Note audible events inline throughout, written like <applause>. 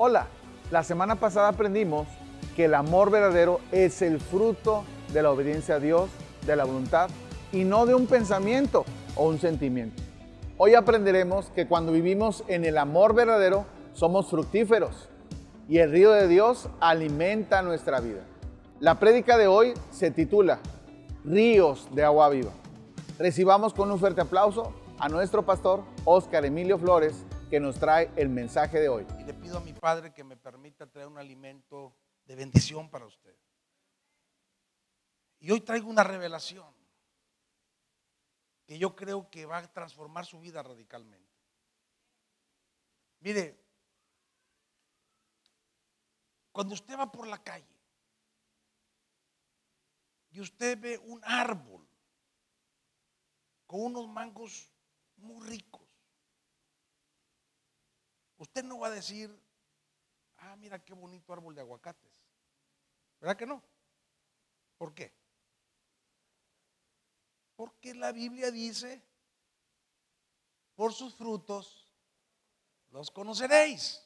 Hola, la semana pasada aprendimos que el amor verdadero es el fruto de la obediencia a Dios, de la voluntad y no de un pensamiento o un sentimiento. Hoy aprenderemos que cuando vivimos en el amor verdadero somos fructíferos y el río de Dios alimenta nuestra vida. La prédica de hoy se titula Ríos de agua viva. Recibamos con un fuerte aplauso a nuestro pastor Oscar Emilio Flores que nos trae el mensaje de hoy. Y le pido a mi Padre que me permita traer un alimento de bendición para usted. Y hoy traigo una revelación que yo creo que va a transformar su vida radicalmente. Mire, cuando usted va por la calle y usted ve un árbol con unos mangos muy ricos, usted no va a decir, ah, mira qué bonito árbol de aguacates. ¿Verdad que no? ¿Por qué? Porque la Biblia dice, por sus frutos los conoceréis.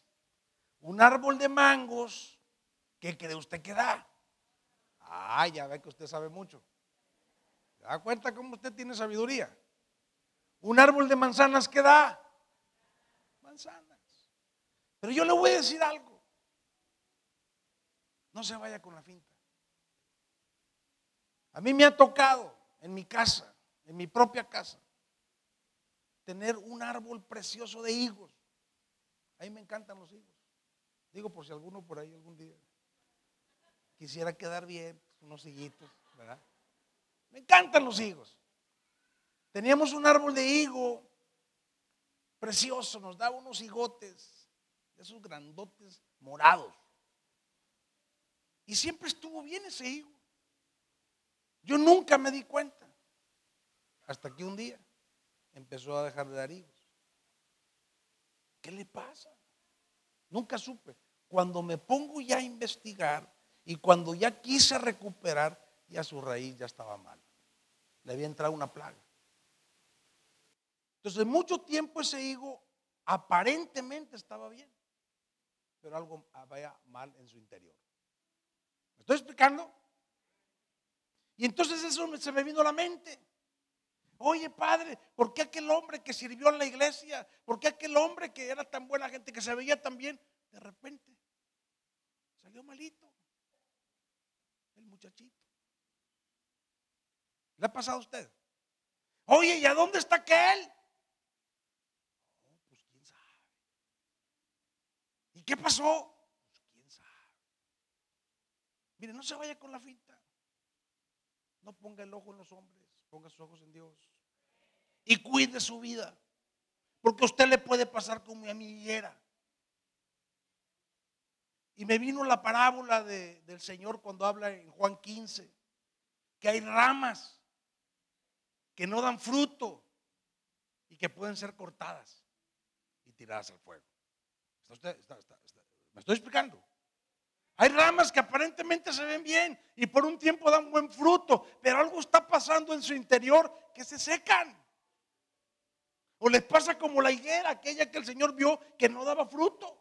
Un árbol de mangos, ¿qué cree usted que da? Ah, ya ve que usted sabe mucho. ¿Se da cuenta cómo usted tiene sabiduría? Un árbol de manzanas, ¿qué da? Manzanas. Pero yo le voy a decir algo. No se vaya con la finta. A mí me ha tocado en mi casa, en mi propia casa, tener un árbol precioso de higos. A mí me encantan los higos. Digo por si alguno por ahí algún día quisiera quedar bien, pues, unos higuitos, ¿verdad? Me encantan los higos. Teníamos un árbol de higo precioso, nos daba unos higotes, esos grandotes morados. Y siempre estuvo bien ese higo. Yo nunca me di cuenta. Hasta que un día empezó a dejar de dar higos. ¿Qué le pasa? Nunca supe. Cuando me pongo ya a investigar y cuando ya quise recuperar, ya su raíz ya estaba mal. Le había entrado una plaga. Entonces, mucho tiempo ese higo aparentemente estaba bien, pero algo había mal en su interior. ¿Me estoy explicando? Y entonces eso se me vino a la mente. Oye, padre, ¿por qué aquel hombre que sirvió en la iglesia? ¿Por qué aquel hombre que era tan buena gente, que se veía tan bien, de repente salió malito? El muchachito. ¿Le ha pasado a usted? Oye, ¿y a dónde está aquel? No, pues quién sabe. ¿Y qué pasó? Quién sabe. Mire, no se vaya con la finta. No ponga el ojo en los hombres, ponga sus ojos en Dios. Y cuide su vida. Porque a usted le puede pasar como a mi era. Y me vino la parábola del Señor cuando habla en Juan 15, que hay ramas que no dan fruto y que pueden ser cortadas y tiradas al fuego. ¿Me estoy explicando? Hay ramas que aparentemente se ven bien y por un tiempo dan buen fruto, pero algo está pasando en su interior que se secan. O les pasa como la higuera, aquella que el Señor vio que no daba fruto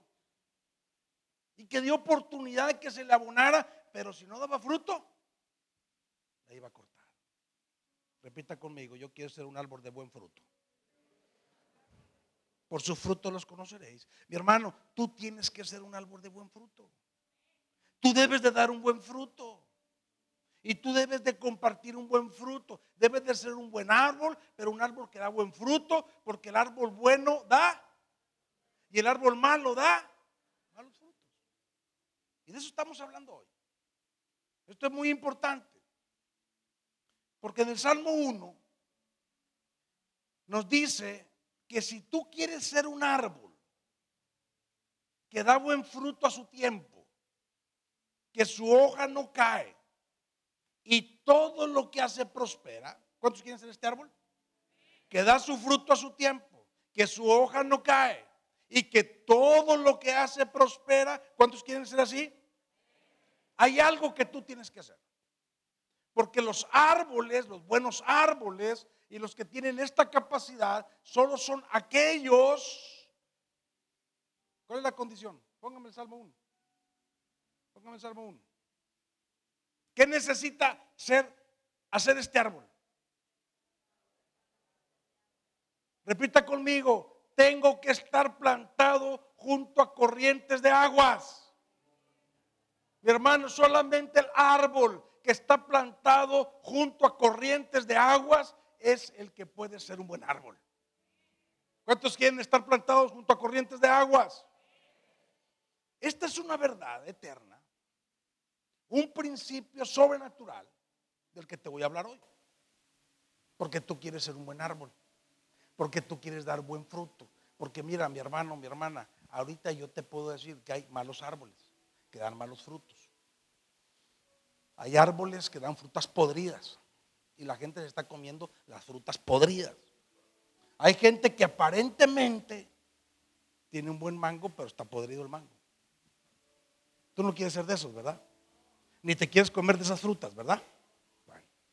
y que dio oportunidad de que se le abonara, pero si no daba fruto, la iba a cortar. Repita conmigo, yo quiero ser un árbol de buen fruto. Por sus frutos los conoceréis. Mi hermano, tú tienes que ser un árbol de buen fruto. Tú debes de dar un buen fruto. Y tú debes de compartir un buen fruto. Debes de ser un buen árbol, pero un árbol que da buen fruto, porque el árbol bueno da y el árbol malo da malos frutos. Y de eso estamos hablando hoy. Esto es muy importante. Porque en el Salmo 1 nos dice que si tú quieres ser un árbol que da buen fruto a su tiempo, que su hoja no cae y todo lo que hace prospera. ¿Cuántos quieren ser este árbol? Que da su fruto a su tiempo, que su hoja no cae y que todo lo que hace prospera. ¿Cuántos quieren ser así? Hay algo que tú tienes que hacer. Porque los árboles, los buenos árboles y los que tienen esta capacidad, solo son aquellos. ¿Cuál es la condición? Póngame el Salmo 1. Póngame el Salmo 1. ¿Qué necesita ser, hacer este árbol? Repita conmigo, tengo que estar plantado junto a corrientes de aguas. Mi hermano, solamente el árbol que está plantado junto a corrientes de aguas es el que puede ser un buen árbol. ¿Cuántos quieren estar plantados junto a corrientes de aguas? Esta es una verdad eterna, un principio sobrenatural del que te voy a hablar hoy. Porque tú quieres ser un buen árbol, porque tú quieres dar buen fruto. Porque mira, mi hermano, mi hermana, ahorita yo te puedo decir que hay malos árboles que dan malos frutos. Hay árboles que dan frutas podridas y la gente se está comiendo las frutas podridas. Hay gente que aparentemente tiene un buen mango, pero está podrido el mango. Tú no quieres ser de esos, ¿verdad? Ni te quieres comer de esas frutas, ¿verdad?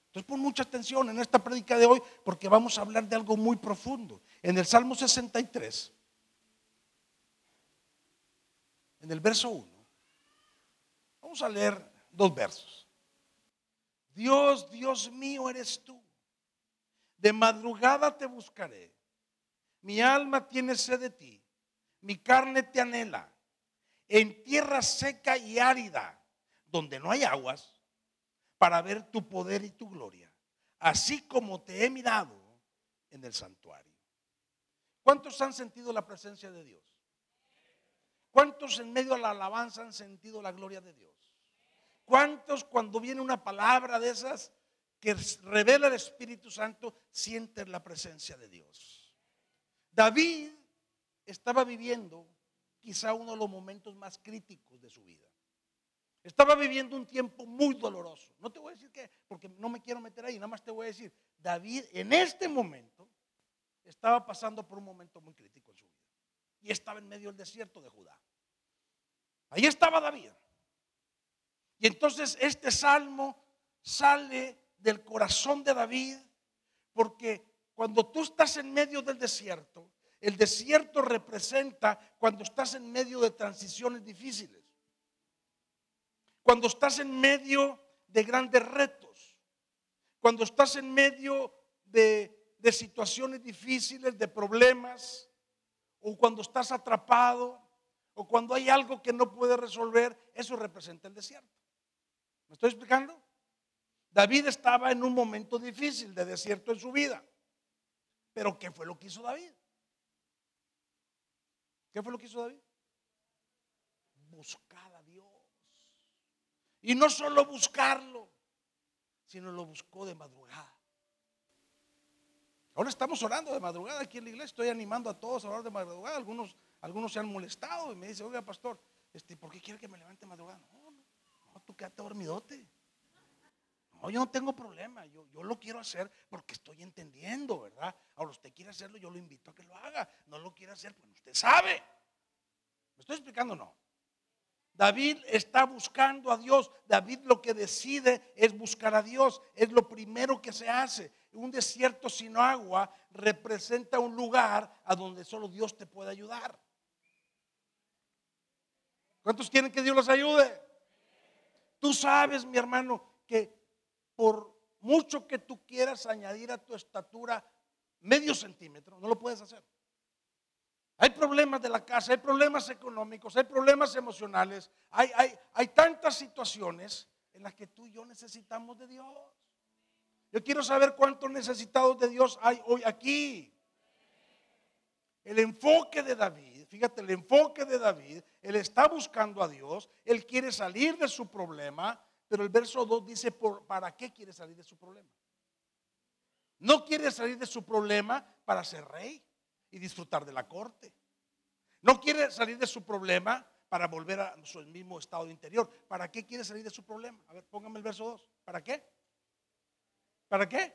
Entonces pon mucha atención en esta prédica de hoy porque vamos a hablar de algo muy profundo. En el Salmo 63, en el verso 1, vamos a leer dos versos. Dios, Dios mío eres tú. De madrugada te buscaré. Mi alma tiene sed de ti. Mi carne te anhela. En tierra seca y árida, donde no hay aguas, para ver tu poder y tu gloria, así como te he mirado en el santuario. ¿Cuántos han sentido la presencia de Dios? ¿Cuántos en medio de la alabanza han sentido la gloria de Dios? ¿Cuántos cuando viene una palabra de esas que revela el Espíritu Santo sienten la presencia de Dios? David estaba viviendo quizá uno de los momentos más críticos de su vida. Estaba viviendo un tiempo muy doloroso. No te voy a decir que, porque no me quiero meter ahí, nada más te voy a decir, David en este momento estaba pasando por un momento muy crítico en su vida. Y estaba en medio del desierto de Judá. Ahí estaba David. Y entonces este salmo sale del corazón de David porque cuando tú estás en medio del desierto, el desierto representa cuando estás en medio de transiciones difíciles, cuando estás en medio de grandes retos, cuando estás en medio de, situaciones difíciles, de problemas, o cuando estás atrapado, o cuando hay algo que no puedes resolver, eso representa el desierto. ¿Me estoy explicando? David estaba en un momento difícil de desierto en su vida. Pero ¿qué fue lo que hizo David? ¿Qué fue lo que hizo David? Buscar a Dios. Y no solo buscarlo, sino lo buscó de madrugada. Ahora estamos orando de madrugada aquí en la iglesia. Estoy animando a todos a orar de madrugada. Algunos, algunos se han molestado y me dicen, oiga, pastor, este, ¿por qué quiere que me levante de madrugada? No, tú quédate dormidote. No, yo no tengo problema. Yo, yo lo quiero hacer porque estoy entendiendo, ¿verdad? Ahora usted quiere hacerlo, yo lo invito a que lo haga. No lo quiere hacer, pues usted sabe. ¿Me estoy explicando no? David está buscando a Dios. David lo que decide es buscar a Dios. Es lo primero que se hace. Un desierto sin agua representa un lugar a donde solo Dios te puede ayudar. ¿Cuántos quieren que Dios los ayude? Tú sabes, mi hermano, que por mucho que tú quieras añadir a tu estatura medio centímetro, no lo puedes hacer. Hay problemas de la casa, hay problemas económicos, hay problemas emocionales, hay, hay, hay tantas situaciones en las que tú y yo necesitamos de Dios. Yo quiero saber cuántos necesitados de Dios hay hoy aquí. El enfoque de David, fíjate, el enfoque de David, él está buscando a Dios, él quiere salir de su problema, pero el verso 2 dice, ¿para qué quiere salir de su problema? No quiere salir de su problema para ser rey y disfrutar de la corte. No quiere salir de su problema para volver a su mismo estado interior. ¿Para qué quiere salir de su problema? A ver, póngame el verso 2. ¿Para qué? ¿Para qué?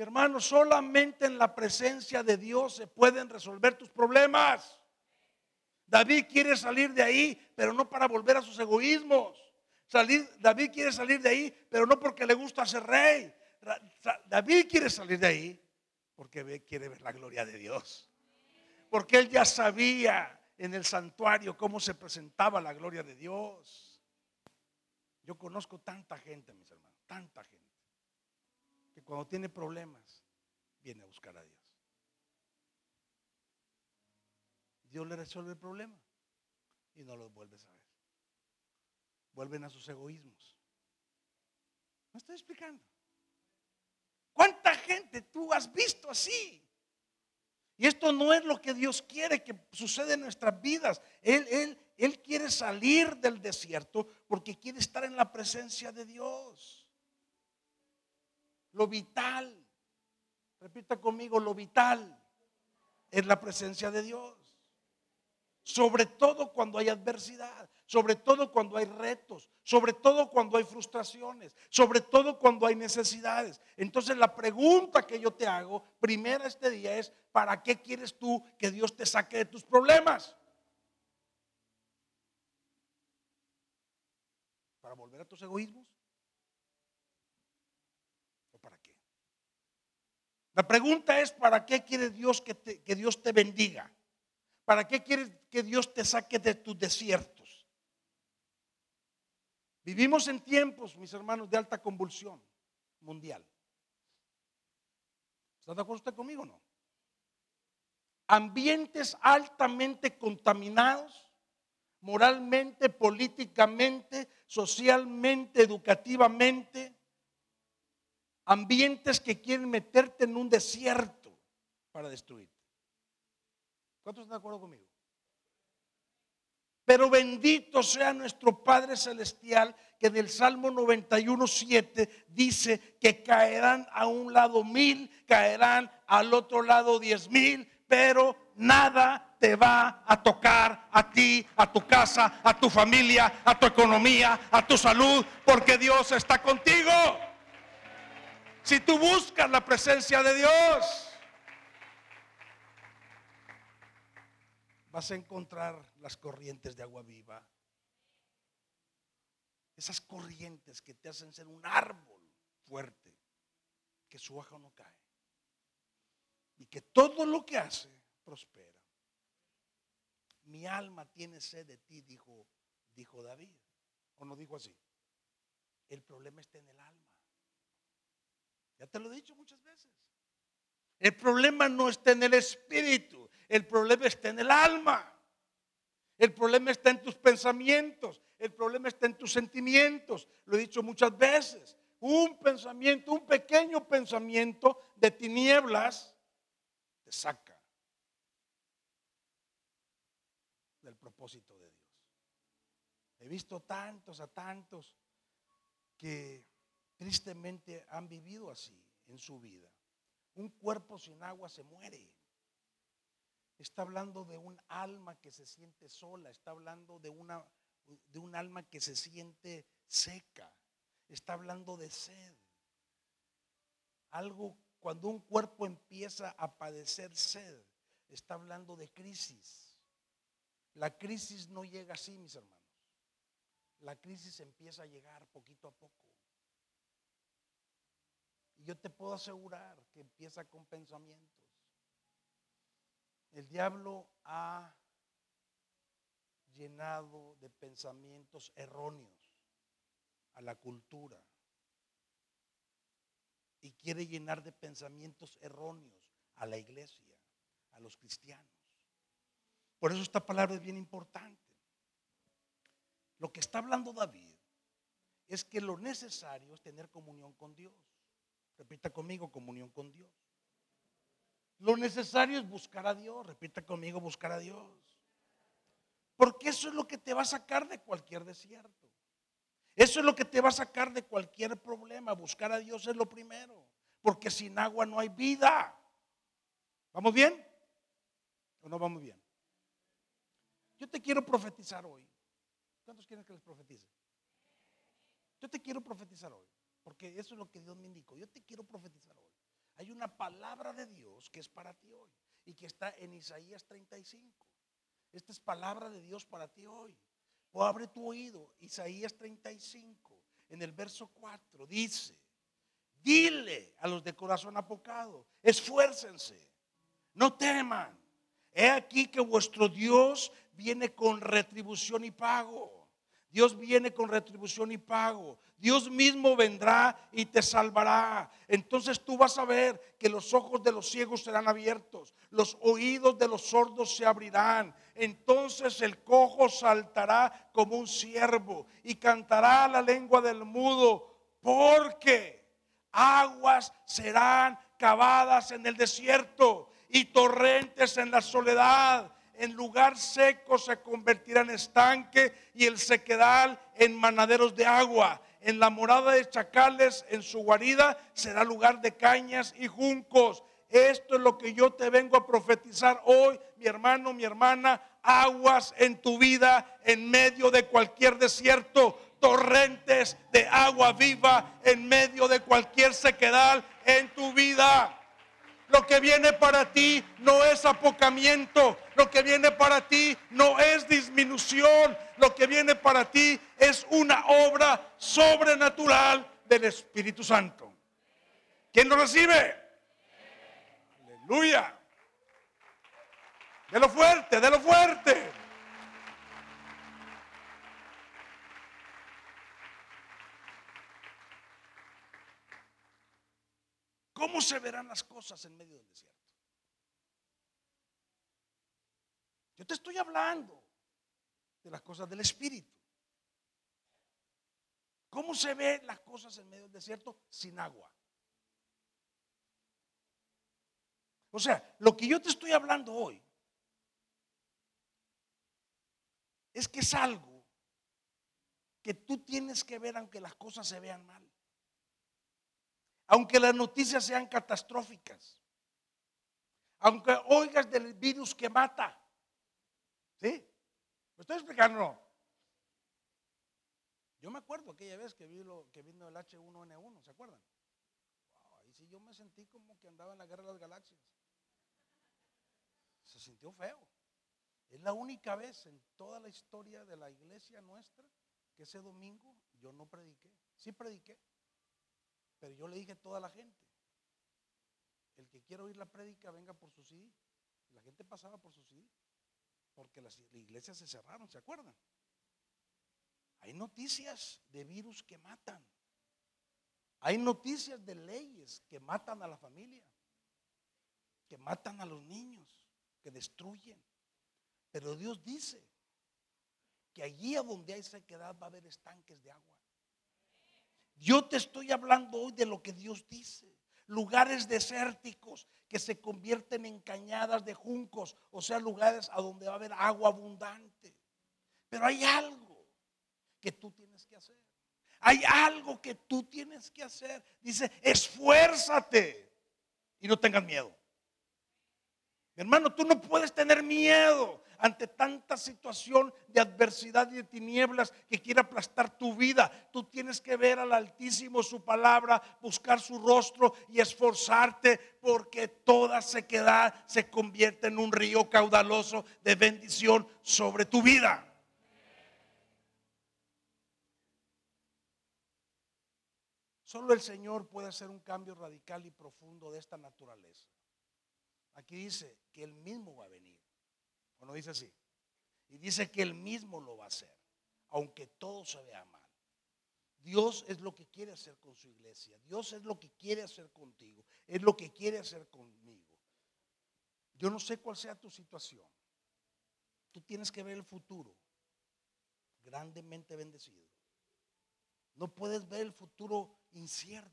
Hermano, solamente en la presencia de Dios se pueden resolver tus problemas. David quiere salir de ahí, pero no para volver a sus egoísmos. David quiere salir de ahí, pero no porque le gusta ser rey. David quiere salir de ahí porque quiere ver la gloria de Dios. Porque él ya sabía en el santuario cómo se presentaba la gloria de Dios. Yo conozco tanta gente, mis hermanos, tanta gente, cuando tiene problemas viene a buscar a Dios. Dios le resuelve el problema y no los vuelve a ver. Vuelven a sus egoísmos. ¿Me estoy explicando? ¿Cuánta gente tú has visto así? Y esto no es lo que Dios quiere que suceda en nuestras vidas. Él, él, él quiere salir del desierto porque quiere estar en la presencia de Dios. Lo vital, repita conmigo, lo vital es la presencia de Dios. Sobre todo cuando hay adversidad, sobre todo cuando hay retos, sobre todo cuando hay frustraciones, sobre todo cuando hay necesidades. Entonces la pregunta que yo te hago primera este día es, ¿para qué quieres tú que Dios te saque de tus problemas? ¿Para volver a tus egoísmos? ¿O para qué? La pregunta es, ¿para qué quiere Dios que, que Dios te bendiga? ¿Para qué quieres que Dios te saque de tus desiertos? Vivimos en tiempos, mis hermanos, de alta convulsión mundial. ¿Está de acuerdo usted conmigo o no? Ambientes altamente contaminados, moralmente, políticamente, socialmente, educativamente. Ambientes que quieren meterte en un desierto para destruirte. ¿Cuántos están de acuerdo conmigo? Pero bendito sea nuestro Padre Celestial, que del Salmo 91, 7 dice que caerán a un lado mil, caerán al otro lado diez mil, pero nada te va a tocar a ti, a tu casa, a tu familia, a tu economía, a tu salud, porque Dios está contigo. Si tú buscas la presencia de Dios. vas a encontrar las corrientes de agua viva. Esas corrientes que te hacen ser un árbol fuerte, que su hoja no cae. Y que todo lo que hace prospera. Mi alma tiene sed de ti, dijo, dijo David. ¿O no dijo así? El problema está en el alma. Ya te lo he dicho muchas veces. El problema no está en el espíritu, el problema está en el alma. El problema está en tus pensamientos, el problema está en tus sentimientos. Lo he dicho muchas veces. Un pensamiento, un pequeño pensamiento de tinieblas te saca del propósito de Dios. He visto tantos a tantos que tristemente han vivido así en su vida. Un cuerpo sin agua se muere. Está hablando de un alma que se siente sola, está hablando de una de un alma que se siente seca. Está hablando de sed. Algo cuando un cuerpo empieza a padecer sed, está hablando de crisis. La crisis no llega así, mis hermanos. La crisis empieza a llegar poquito a poco. Y yo te puedo asegurar que empieza con pensamientos. El diablo ha llenado de pensamientos erróneos a la cultura y quiere llenar de pensamientos erróneos a la iglesia, a los cristianos. Por eso esta palabra es bien importante. Lo que está hablando David es que lo necesario es tener comunión con Dios. Repita conmigo, comunión con Dios. Lo necesario es buscar a Dios. Repita conmigo, buscar a Dios. Porque eso es lo que te va a sacar de cualquier desierto. Eso es lo que te va a sacar de cualquier problema. Buscar a Dios es lo primero. Porque sin agua no hay vida. ¿Vamos bien? ¿O no vamos bien? Yo te quiero profetizar hoy. ¿Cuántos quieren que les profetice? Yo te quiero profetizar hoy. Porque eso es lo que Dios me indicó. Yo te quiero profetizar hoy. Hay una palabra de Dios que es para ti hoy y que está en Isaías 35. Esta es palabra de Dios para ti hoy. O abre tu oído. Isaías 35, en el verso 4, dice, dile a los de corazón apocado, esfuércense, no teman, He aquí que vuestro Dios viene con retribución y pago. Dios viene con retribución y pago. Dios mismo vendrá y te salvará. Entonces tú vas a ver que los ojos de los ciegos serán abiertos, los oídos de los sordos se abrirán. Entonces el cojo saltará como un ciervo y cantará la lengua del mudo, porque aguas serán cavadas en el desierto y torrentes en la soledad en lugar seco se convertirá en estanque y el sequedal en manaderos de agua. En la morada de chacales, en su guarida, será lugar de cañas y juncos. Esto es lo que yo te vengo a profetizar hoy, mi hermano, mi hermana. Aguas en tu vida en medio de cualquier desierto, torrentes de agua viva en medio de cualquier sequedal en tu vida. Lo que viene para ti no es apocamiento. Lo que viene para ti no es disminución. Lo que viene para ti es una obra sobrenatural del Espíritu Santo. ¿Quién lo recibe? Aleluya. De lo fuerte, de lo fuerte. ¿Cómo se verán las cosas en medio del desierto? Yo te estoy hablando de las cosas del Espíritu. ¿Cómo se ven las cosas en medio del desierto sin agua? O sea, lo que yo te estoy hablando hoy es que es algo que tú tienes que ver aunque las cosas se vean mal aunque las noticias sean catastróficas, aunque oigas del virus que mata. ¿Sí? ¿Me estoy explicando? Yo me acuerdo aquella vez que, vi lo, que vino el H1N1, ¿se acuerdan? ahí sí yo me sentí como que andaba en la guerra de las galaxias. Se sintió feo. Es la única vez en toda la historia de la iglesia nuestra que ese domingo yo no prediqué. Sí prediqué, pero yo le dije a toda la gente, el que quiera oír la prédica venga por su CD. La gente pasaba por su CD, porque las iglesias se cerraron, ¿se acuerdan? Hay noticias de virus que matan. Hay noticias de leyes que matan a la familia, que matan a los niños, que destruyen. Pero Dios dice que allí a donde hay sequedad va a haber estanques de agua. Yo te estoy hablando hoy de lo que Dios dice. Lugares desérticos que se convierten en cañadas de juncos, o sea, lugares a donde va a haber agua abundante. Pero hay algo que tú tienes que hacer. Hay algo que tú tienes que hacer. Dice, esfuérzate y no tengas miedo. Mi hermano, tú no puedes tener miedo ante tanta situación de adversidad y de tinieblas que quiere aplastar tu vida. Tú tienes que ver al Altísimo su palabra, buscar su rostro y esforzarte porque toda sequedad se convierte en un río caudaloso de bendición sobre tu vida. Solo el Señor puede hacer un cambio radical y profundo de esta naturaleza. Aquí dice que Él mismo va a venir. ¿O no dice así? Y dice que Él mismo lo va a hacer, aunque todo se vea mal. Dios es lo que quiere hacer con su iglesia. Dios es lo que quiere hacer contigo. Es lo que quiere hacer conmigo. Yo no sé cuál sea tu situación. Tú tienes que ver el futuro grandemente bendecido. No puedes ver el futuro incierto.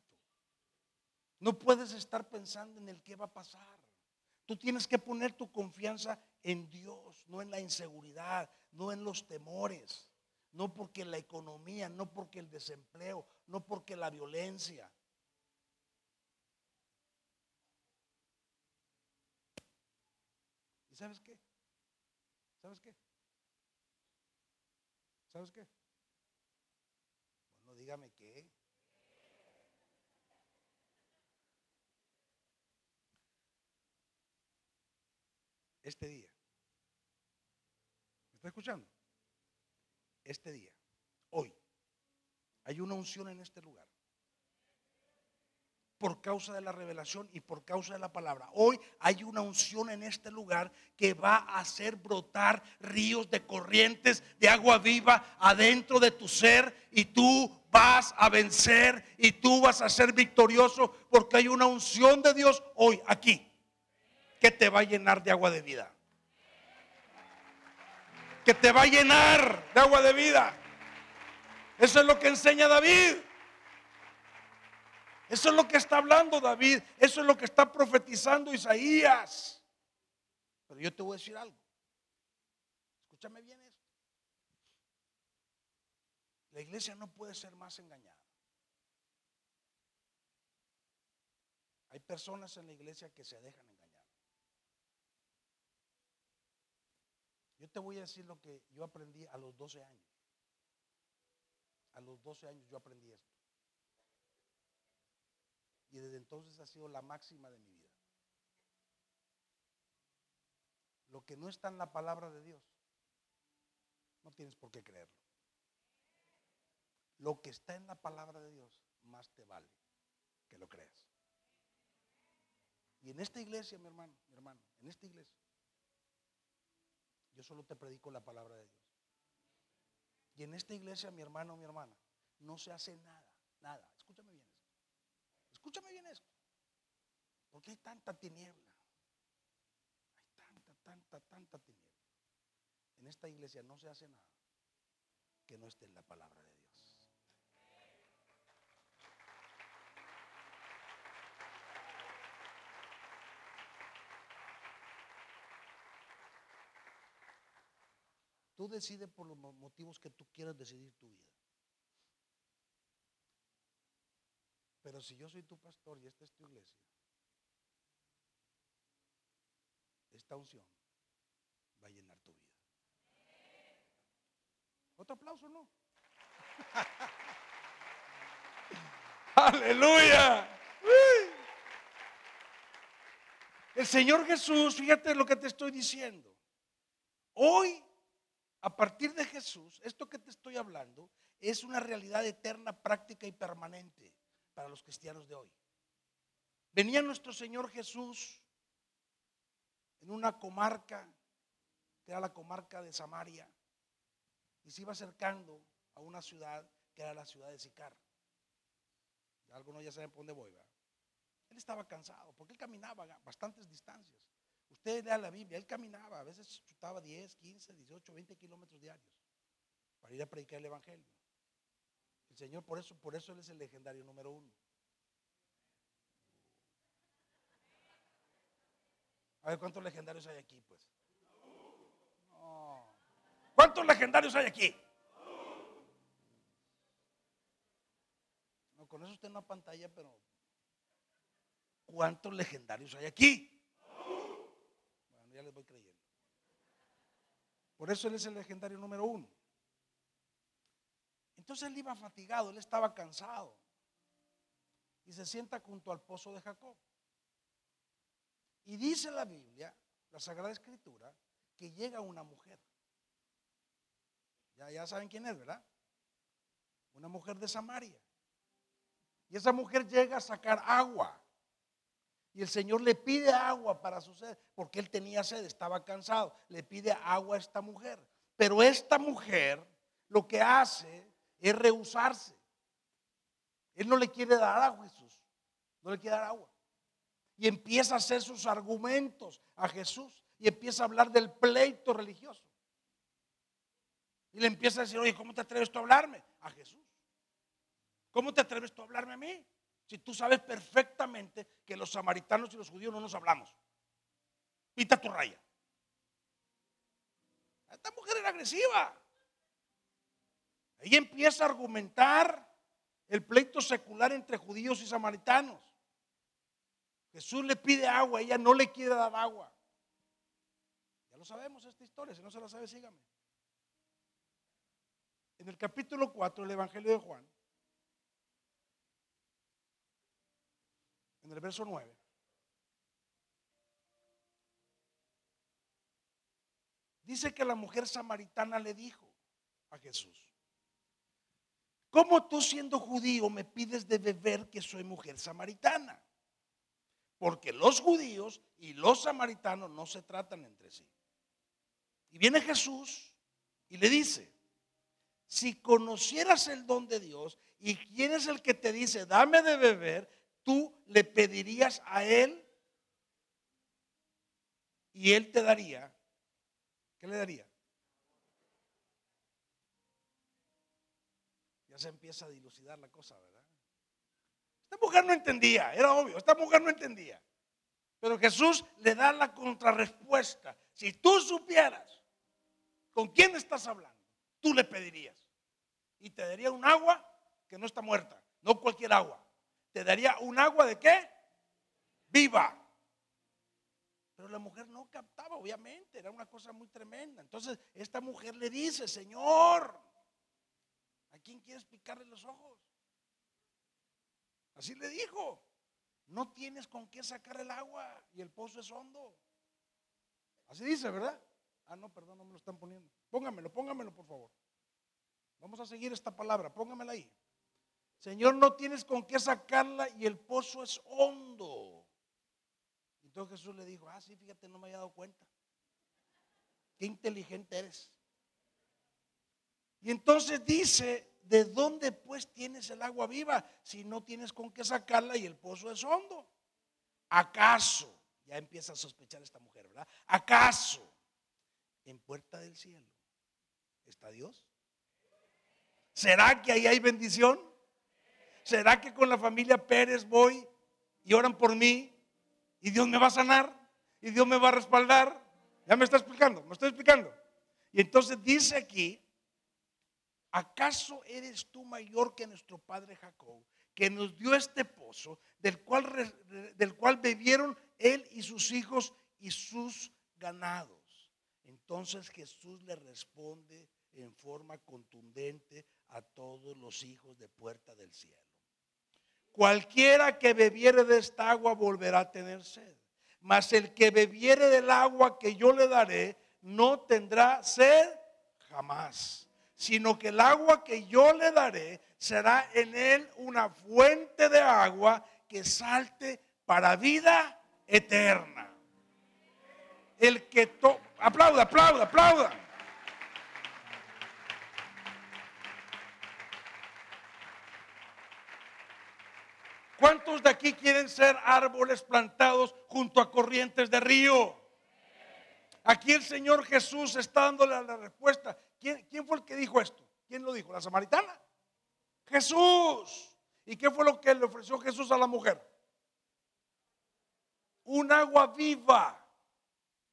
No puedes estar pensando en el que va a pasar. Tú tienes que poner tu confianza en Dios, no en la inseguridad, no en los temores, no porque la economía, no porque el desempleo, no porque la violencia. ¿Y sabes qué? ¿Sabes qué? ¿Sabes qué? Bueno, dígame qué. Este día. ¿Me está escuchando? Este día, hoy, hay una unción en este lugar. por causa de la revelación y por causa de la palabra. Hoy hay una unción en este lugar que va a hacer brotar ríos de corrientes de agua viva adentro de tu ser y tú vas a vencer y tú vas a ser victorioso porque hay una unción de Dios hoy aquí que te va a llenar de agua de vida. Que te va a llenar de agua de vida. Eso es lo que enseña David. Eso es lo que está hablando David. Eso es lo que está profetizando Isaías. Pero yo te voy a decir algo. Escúchame bien esto. La iglesia no puede ser más engañada. Hay personas en la iglesia que se dejan engañar. Yo te voy a decir lo que yo aprendí a los 12 años. A los 12 años yo aprendí esto. Y desde entonces ha sido la máxima de mi vida. Lo que no está en la palabra de Dios, no tienes por qué creerlo. Lo que está en la palabra de Dios, más te vale que lo creas. Y en esta iglesia, mi hermano, mi hermano, en esta iglesia, yo solo te predico la palabra de Dios. Y en esta iglesia, mi hermano, mi hermana, no se hace nada, nada. Escúchame bien esto. Escúchame bien esto. Porque hay tanta tiniebla. Hay tanta, tanta, tanta tiniebla. En esta iglesia no se hace nada que no esté en la palabra de Dios. Tú decides por los motivos que tú quieras decidir tu vida. Pero si yo soy tu pastor y esta es tu iglesia, esta unción va a llenar tu vida. Otro aplauso, ¿no? <laughs> Aleluya. El Señor Jesús, fíjate lo que te estoy diciendo. Hoy a partir de Jesús, esto que te estoy hablando es una realidad eterna, práctica y permanente para los cristianos de hoy. Venía nuestro Señor Jesús en una comarca, que era la comarca de Samaria, y se iba acercando a una ciudad que era la ciudad de Sicar. Algunos ya saben por dónde voy. Él estaba cansado porque él caminaba bastantes distancias. Usted lea la Biblia, él caminaba, a veces chutaba 10, 15, 18, 20 kilómetros diarios para ir a predicar el Evangelio. El Señor, por eso, por eso Él es el legendario número uno. A ver, ¿cuántos legendarios hay aquí, pues? ¿Cuántos legendarios hay aquí? No, con eso usted no pantalla, pero ¿cuántos legendarios hay aquí? Ya les voy creyendo. Por eso él es el legendario número uno. Entonces él iba fatigado, él estaba cansado. Y se sienta junto al pozo de Jacob. Y dice la Biblia, la Sagrada Escritura, que llega una mujer. Ya, ya saben quién es, ¿verdad? Una mujer de Samaria. Y esa mujer llega a sacar agua. Y el Señor le pide agua para su sed, porque él tenía sed, estaba cansado. Le pide agua a esta mujer. Pero esta mujer lo que hace es rehusarse. Él no le quiere dar agua a Jesús. No le quiere dar agua. Y empieza a hacer sus argumentos a Jesús. Y empieza a hablar del pleito religioso. Y le empieza a decir, oye, ¿cómo te atreves tú a hablarme? A Jesús. ¿Cómo te atreves tú a hablarme a mí? Si tú sabes perfectamente que los samaritanos y los judíos no nos hablamos. Pita tu raya. Esta mujer era agresiva. Ella empieza a argumentar el pleito secular entre judíos y samaritanos. Jesús le pide agua, ella no le quiere dar agua. Ya lo sabemos esta historia, si no se la sabe, sígame. En el capítulo 4 del Evangelio de Juan, en el verso 9. Dice que la mujer samaritana le dijo a Jesús, ¿cómo tú siendo judío me pides de beber que soy mujer samaritana? Porque los judíos y los samaritanos no se tratan entre sí. Y viene Jesús y le dice, si conocieras el don de Dios y quién es el que te dice, dame de beber, tú le pedirías a él y él te daría. ¿Qué le daría? Ya se empieza a dilucidar la cosa, ¿verdad? Esta mujer no entendía, era obvio, esta mujer no entendía. Pero Jesús le da la contrarrespuesta. Si tú supieras con quién estás hablando, tú le pedirías. Y te daría un agua que no está muerta, no cualquier agua. Te daría un agua de qué? Viva. Pero la mujer no captaba, obviamente, era una cosa muy tremenda. Entonces, esta mujer le dice, Señor, ¿a quién quieres picarle los ojos? Así le dijo, no tienes con qué sacar el agua y el pozo es hondo. Así dice, ¿verdad? Ah, no, perdón, no me lo están poniendo. Póngamelo, póngamelo, por favor. Vamos a seguir esta palabra, póngamela ahí. Señor, no tienes con qué sacarla y el pozo es hondo. Entonces Jesús le dijo, ah, sí, fíjate, no me había dado cuenta. Qué inteligente eres. Y entonces dice, ¿de dónde pues tienes el agua viva si no tienes con qué sacarla y el pozo es hondo? ¿Acaso? Ya empieza a sospechar esta mujer, ¿verdad? ¿Acaso en puerta del cielo está Dios? ¿Será que ahí hay bendición? ¿Será que con la familia Pérez voy y oran por mí y Dios me va a sanar y Dios me va a respaldar? Ya me está explicando, me estoy explicando. Y entonces dice aquí, ¿acaso eres tú mayor que nuestro padre Jacob, que nos dio este pozo, del cual, del cual bebieron él y sus hijos y sus ganados? Entonces Jesús le responde en forma contundente a todos los hijos de puerta del cielo. Cualquiera que bebiere de esta agua volverá a tener sed. Mas el que bebiere del agua que yo le daré no tendrá sed jamás, sino que el agua que yo le daré será en él una fuente de agua que salte para vida eterna. El que to aplauda, aplauda, aplauda. ¿Cuántos de aquí quieren ser árboles plantados junto a corrientes de río? Aquí el Señor Jesús está dándole la respuesta. ¿Quién, ¿Quién, fue el que dijo esto? ¿Quién lo dijo? ¿La samaritana? Jesús. ¿Y qué fue lo que le ofreció Jesús a la mujer? Un agua viva.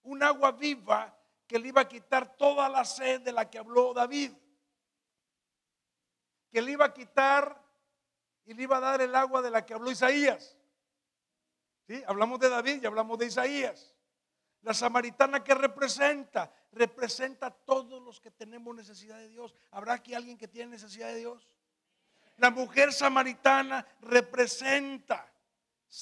Un agua viva que le iba a quitar toda la sed de la que habló David. Que le iba a quitar y le iba a dar el agua de la que habló Isaías. ¿Sí? Hablamos de David y hablamos de Isaías. La samaritana que representa, representa a todos los que tenemos necesidad de Dios. ¿Habrá aquí alguien que tiene necesidad de Dios? La mujer samaritana representa,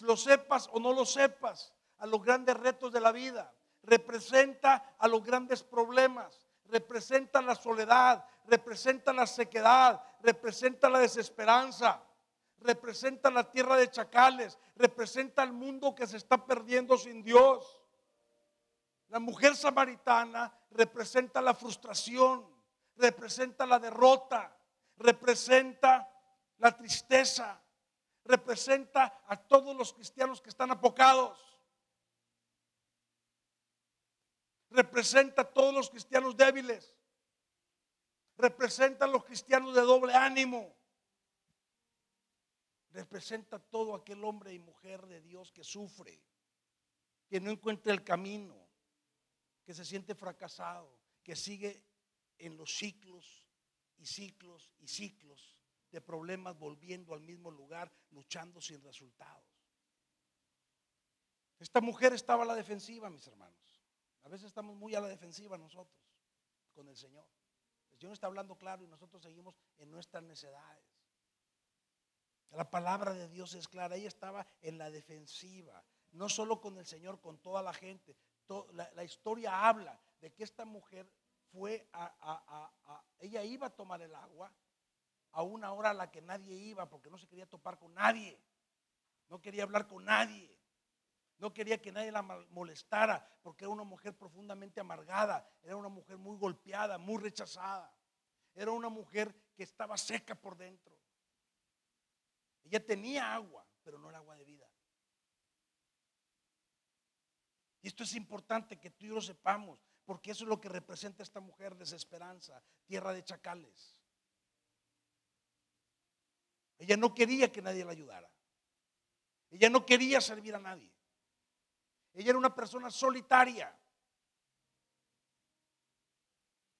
lo sepas o no lo sepas, a los grandes retos de la vida. Representa a los grandes problemas. Representa la soledad, representa la sequedad, representa la desesperanza representa la tierra de chacales, representa el mundo que se está perdiendo sin Dios. La mujer samaritana representa la frustración, representa la derrota, representa la tristeza, representa a todos los cristianos que están apocados. Representa a todos los cristianos débiles. Representa a los cristianos de doble ánimo representa todo aquel hombre y mujer de Dios que sufre, que no encuentra el camino, que se siente fracasado, que sigue en los ciclos y ciclos y ciclos de problemas volviendo al mismo lugar, luchando sin resultados. Esta mujer estaba a la defensiva, mis hermanos. A veces estamos muy a la defensiva nosotros con el Señor. El Señor está hablando claro y nosotros seguimos en nuestras necesidades. La palabra de Dios es clara. Ella estaba en la defensiva, no solo con el Señor, con toda la gente. La, historia habla de que esta mujer fue a, ella iba a tomar el agua a una hora a la que nadie iba porque no se quería topar con nadie. No quería hablar con nadie. No quería que nadie la molestara porque era una mujer profundamente amargada, era una mujer muy golpeada, muy rechazada. Era una mujer que estaba seca por dentro. Ella tenía agua, pero no era agua de vida. Y esto es importante que tú y yo lo sepamos, porque eso es lo que representa esta mujer, desesperanza, tierra de chacales. Ella no quería que nadie la ayudara. Ella no quería servir a nadie. Ella era una persona solitaria.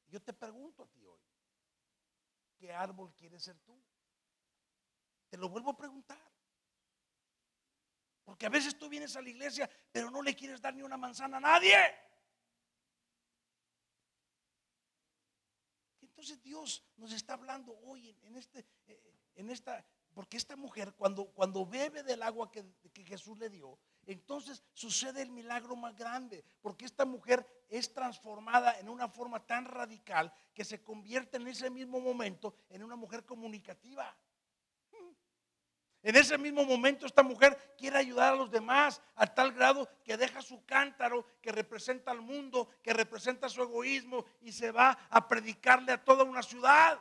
Yo te pregunto a ti hoy, ¿qué árbol quieres ser tú? Te lo vuelvo a preguntar. Porque a veces tú vienes a la iglesia, pero no le quieres dar ni una manzana a nadie. Entonces Dios nos está hablando hoy en, este, eh, en esta, porque esta mujer cuando, cuando bebe del agua que, que Jesús le dio, entonces sucede el milagro más grande, porque esta mujer es transformada en una forma tan radical que se convierte en ese mismo momento en una mujer comunicativa. En ese mismo momento esta mujer quiere ayudar a los demás a tal grado que deja su cántaro que representa al mundo, que representa su egoísmo y se va a predicarle a toda una ciudad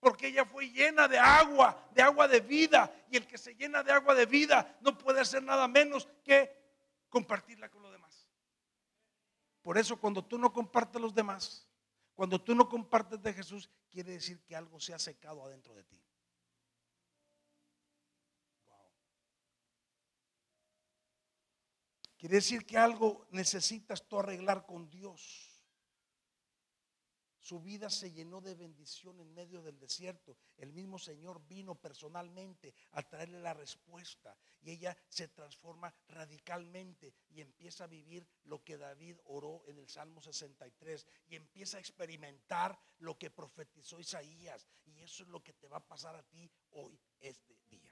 porque ella fue llena de agua, de agua de vida, y el que se llena de agua de vida no puede hacer nada menos que compartirla con los demás. Por eso cuando tú no compartes los demás, cuando tú no compartes de Jesús, quiere decir que algo se ha secado adentro de ti. Quiere decir que algo necesitas tú arreglar con Dios. Su vida se llenó de bendición en medio del desierto. El mismo Señor vino personalmente a traerle la respuesta y ella se transforma radicalmente y empieza a vivir lo que David oró en el Salmo 63 y empieza a experimentar lo que profetizó Isaías. Y eso es lo que te va a pasar a ti hoy, este día.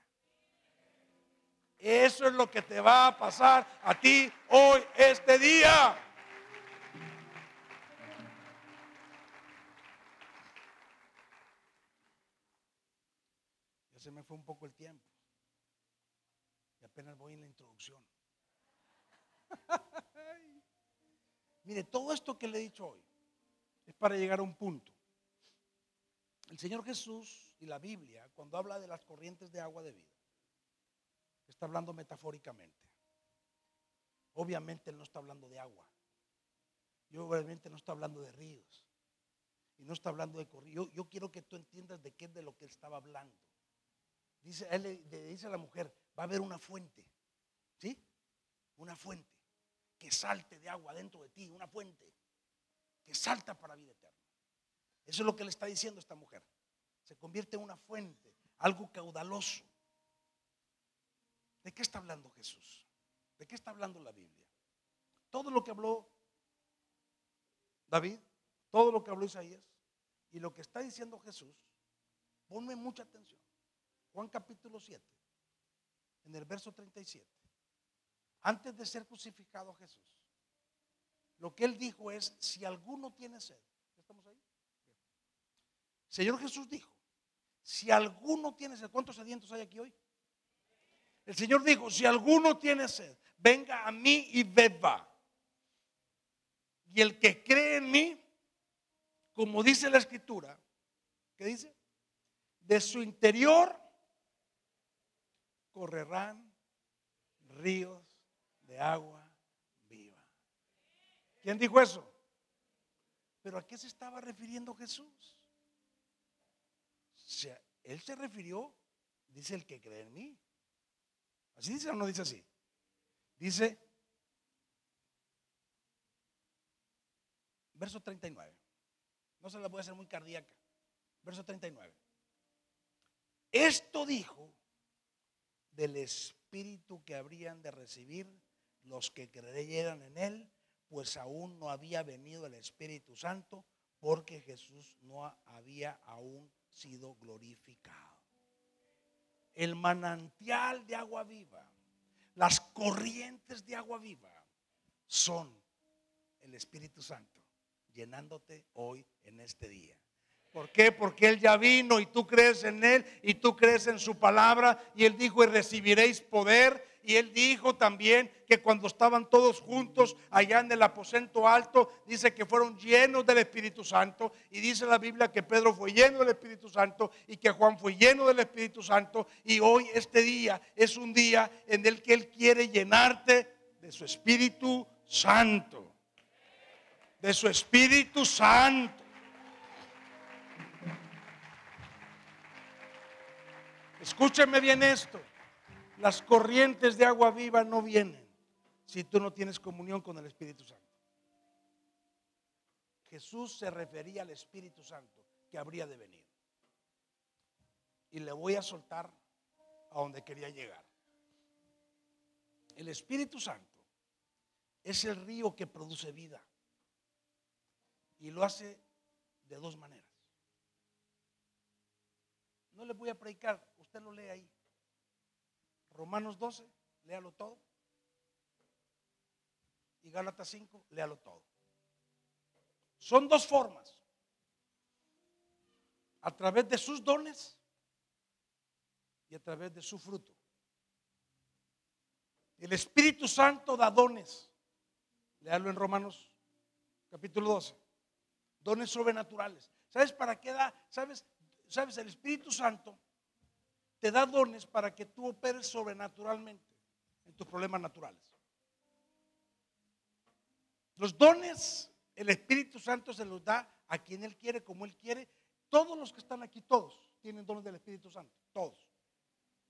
Eso es lo que te va a pasar a ti hoy, este día. se me fue un poco el tiempo. Y apenas voy en la introducción. <laughs> Mire, todo esto que le he dicho hoy es para llegar a un punto. El Señor Jesús y la Biblia, cuando habla de las corrientes de agua de vida, está hablando metafóricamente. Obviamente Él no está hablando de agua. Y obviamente no está hablando de ríos. Y no está hablando de corrientes. Yo, yo quiero que tú entiendas de qué es de lo que Él estaba hablando. Dice, él le, dice a la mujer, va a haber una fuente, ¿sí? Una fuente que salte de agua dentro de ti, una fuente que salta para vida eterna. Eso es lo que le está diciendo esta mujer. Se convierte en una fuente, algo caudaloso. ¿De qué está hablando Jesús? ¿De qué está hablando la Biblia? Todo lo que habló David, todo lo que habló Isaías y lo que está diciendo Jesús, ponme mucha atención. Juan capítulo 7, en el verso 37. Antes de ser crucificado Jesús, lo que él dijo es, si alguno tiene sed, ¿estamos ahí? Señor Jesús dijo, si alguno tiene sed, ¿cuántos sedientos hay aquí hoy? El Señor dijo, si alguno tiene sed, venga a mí y beba. Y el que cree en mí, como dice la escritura, ¿qué dice? De su interior correrán ríos de agua viva. ¿Quién dijo eso? Pero ¿a qué se estaba refiriendo Jesús? O sea, él se refirió, dice el que cree en mí. ¿Así dice o no dice así? Dice, verso 39. No se la a hacer muy cardíaca. Verso 39. Esto dijo del Espíritu que habrían de recibir los que creyeran en Él, pues aún no había venido el Espíritu Santo, porque Jesús no había aún sido glorificado. El manantial de agua viva, las corrientes de agua viva son el Espíritu Santo, llenándote hoy en este día. ¿Por qué? Porque Él ya vino y tú crees en Él y tú crees en su palabra. Y Él dijo, y recibiréis poder. Y Él dijo también que cuando estaban todos juntos allá en el aposento alto, dice que fueron llenos del Espíritu Santo. Y dice la Biblia que Pedro fue lleno del Espíritu Santo y que Juan fue lleno del Espíritu Santo. Y hoy este día es un día en el que Él quiere llenarte de su Espíritu Santo. De su Espíritu Santo. Escúcheme bien esto. Las corrientes de agua viva no vienen si tú no tienes comunión con el Espíritu Santo. Jesús se refería al Espíritu Santo que habría de venir. Y le voy a soltar a donde quería llegar. El Espíritu Santo es el río que produce vida. Y lo hace de dos maneras. No le voy a predicar, usted lo lee ahí. Romanos 12, léalo todo. Y Gálatas 5, léalo todo. Son dos formas. A través de sus dones y a través de su fruto. El Espíritu Santo da dones. Léalo en Romanos capítulo 12. Dones sobrenaturales. ¿Sabes para qué da? ¿Sabes? sabes, el Espíritu Santo te da dones para que tú operes sobrenaturalmente en tus problemas naturales. Los dones, el Espíritu Santo se los da a quien Él quiere, como Él quiere. Todos los que están aquí, todos, tienen dones del Espíritu Santo, todos.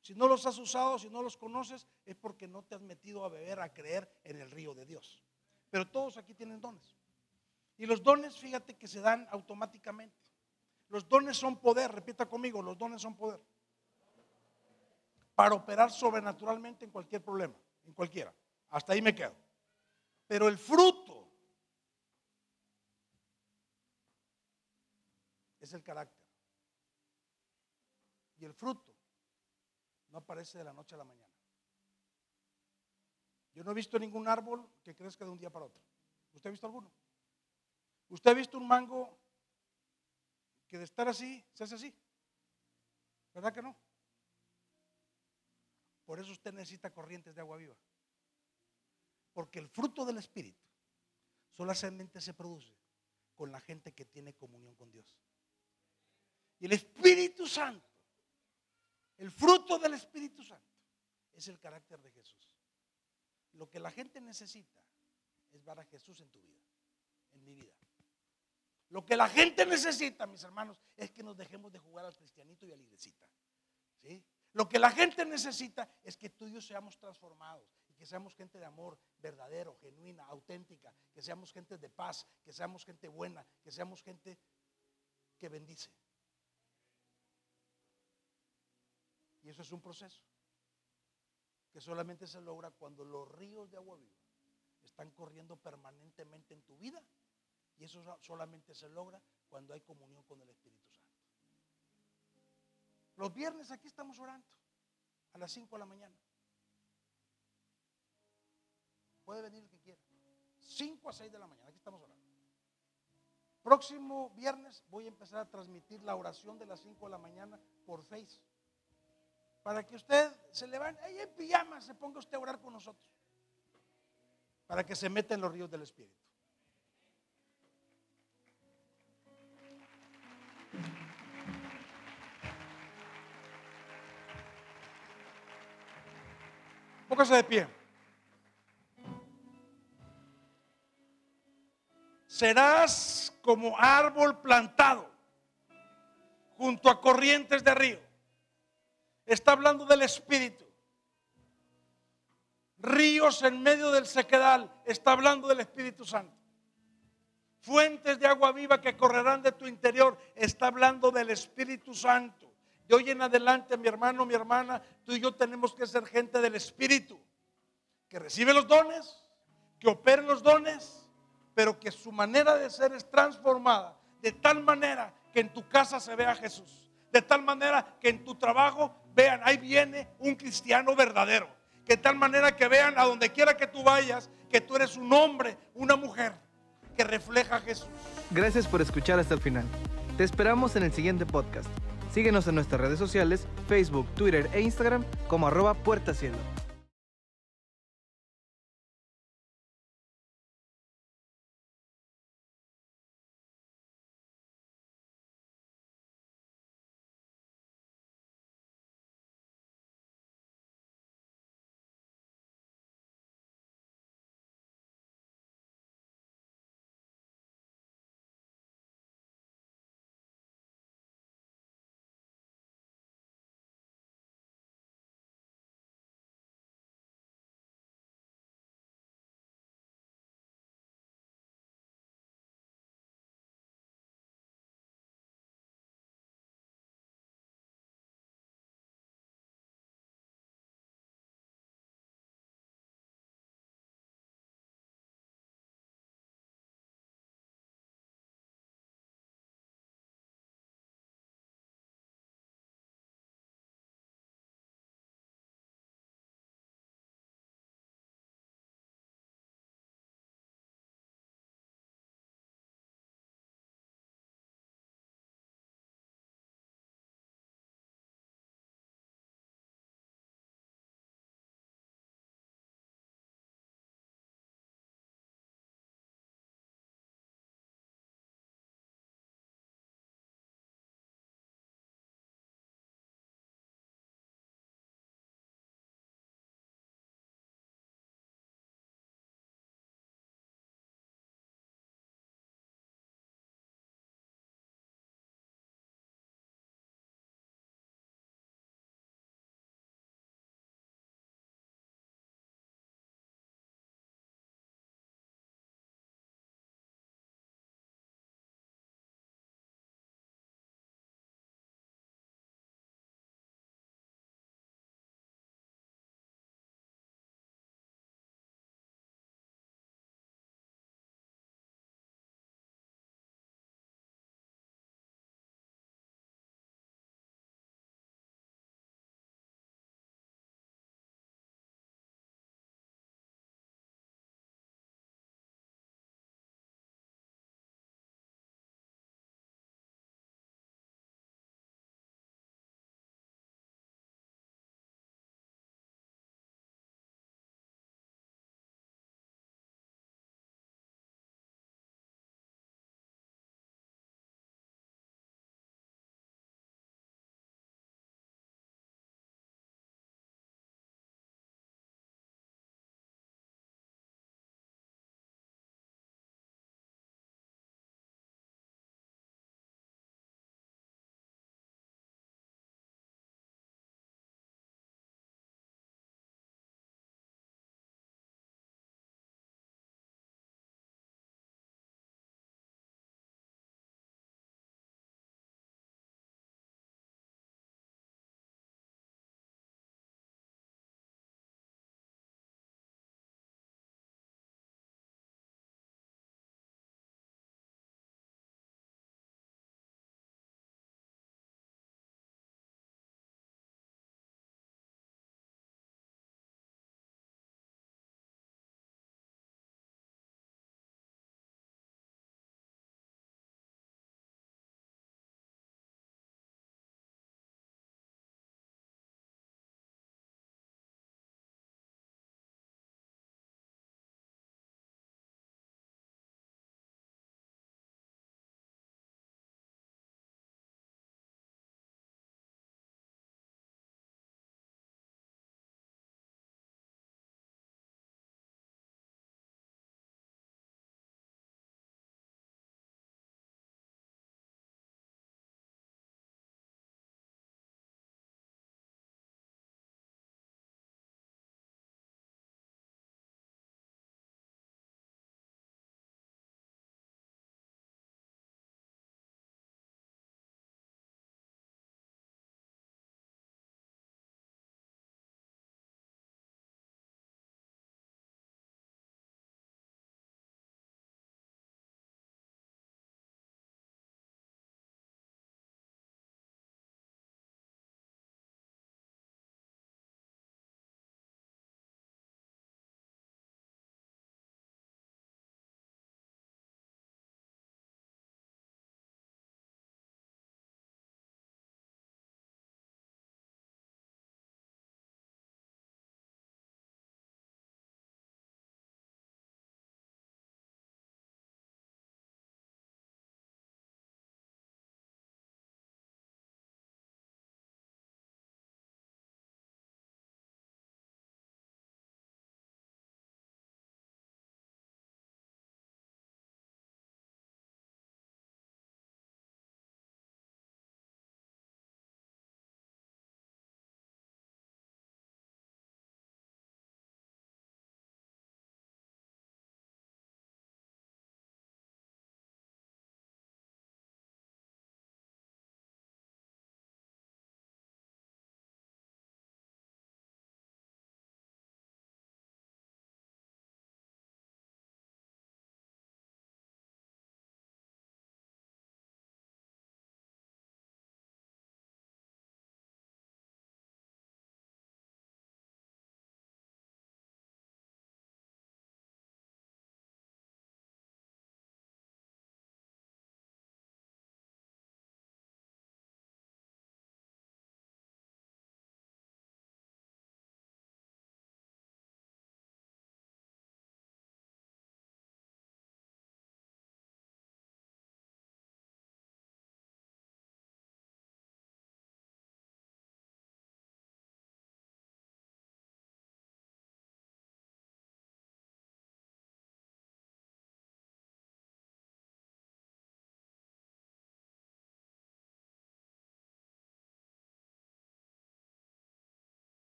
Si no los has usado, si no los conoces, es porque no te has metido a beber, a creer en el río de Dios. Pero todos aquí tienen dones. Y los dones, fíjate que se dan automáticamente. Los dones son poder, repita conmigo, los dones son poder. Para operar sobrenaturalmente en cualquier problema, en cualquiera. Hasta ahí me quedo. Pero el fruto es el carácter. Y el fruto no aparece de la noche a la mañana. Yo no he visto ningún árbol que crezca de un día para otro. ¿Usted ha visto alguno? ¿Usted ha visto un mango que de estar así se hace así. ¿Verdad que no? Por eso usted necesita corrientes de agua viva. Porque el fruto del Espíritu solamente se produce con la gente que tiene comunión con Dios. Y el Espíritu Santo, el fruto del Espíritu Santo, es el carácter de Jesús. Lo que la gente necesita es ver a Jesús en tu vida, en mi vida. Lo que la gente necesita, mis hermanos, es que nos dejemos de jugar al cristianito y a la iglesita. ¿sí? Lo que la gente necesita es que tú y yo seamos transformados y que seamos gente de amor verdadero, genuina, auténtica, que seamos gente de paz, que seamos gente buena, que seamos gente que bendice. Y eso es un proceso que solamente se logra cuando los ríos de agua viva están corriendo permanentemente en tu vida y eso solamente se logra cuando hay comunión con el Espíritu. Los viernes aquí estamos orando a las 5 de la mañana. Puede venir el que quiera. 5 a 6 de la mañana, aquí estamos orando. Próximo viernes voy a empezar a transmitir la oración de las 5 de la mañana por Face. Para que usted se levante, ahí en pijama se ponga usted a orar con nosotros. Para que se meta en los ríos del Espíritu. Póngase de pie. Serás como árbol plantado junto a corrientes de río. Está hablando del Espíritu. Ríos en medio del sequedal. Está hablando del Espíritu Santo. Fuentes de agua viva que correrán de tu interior. Está hablando del Espíritu Santo. De hoy en adelante, mi hermano, mi hermana, tú y yo tenemos que ser gente del Espíritu, que recibe los dones, que opere los dones, pero que su manera de ser es transformada de tal manera que en tu casa se vea Jesús, de tal manera que en tu trabajo vean, ahí viene un cristiano verdadero, que de tal manera que vean a donde quiera que tú vayas, que tú eres un hombre, una mujer que refleja a Jesús. Gracias por escuchar hasta el final. Te esperamos en el siguiente podcast. Síguenos en nuestras redes sociales, Facebook, Twitter e Instagram como arroba Puerta Cielo.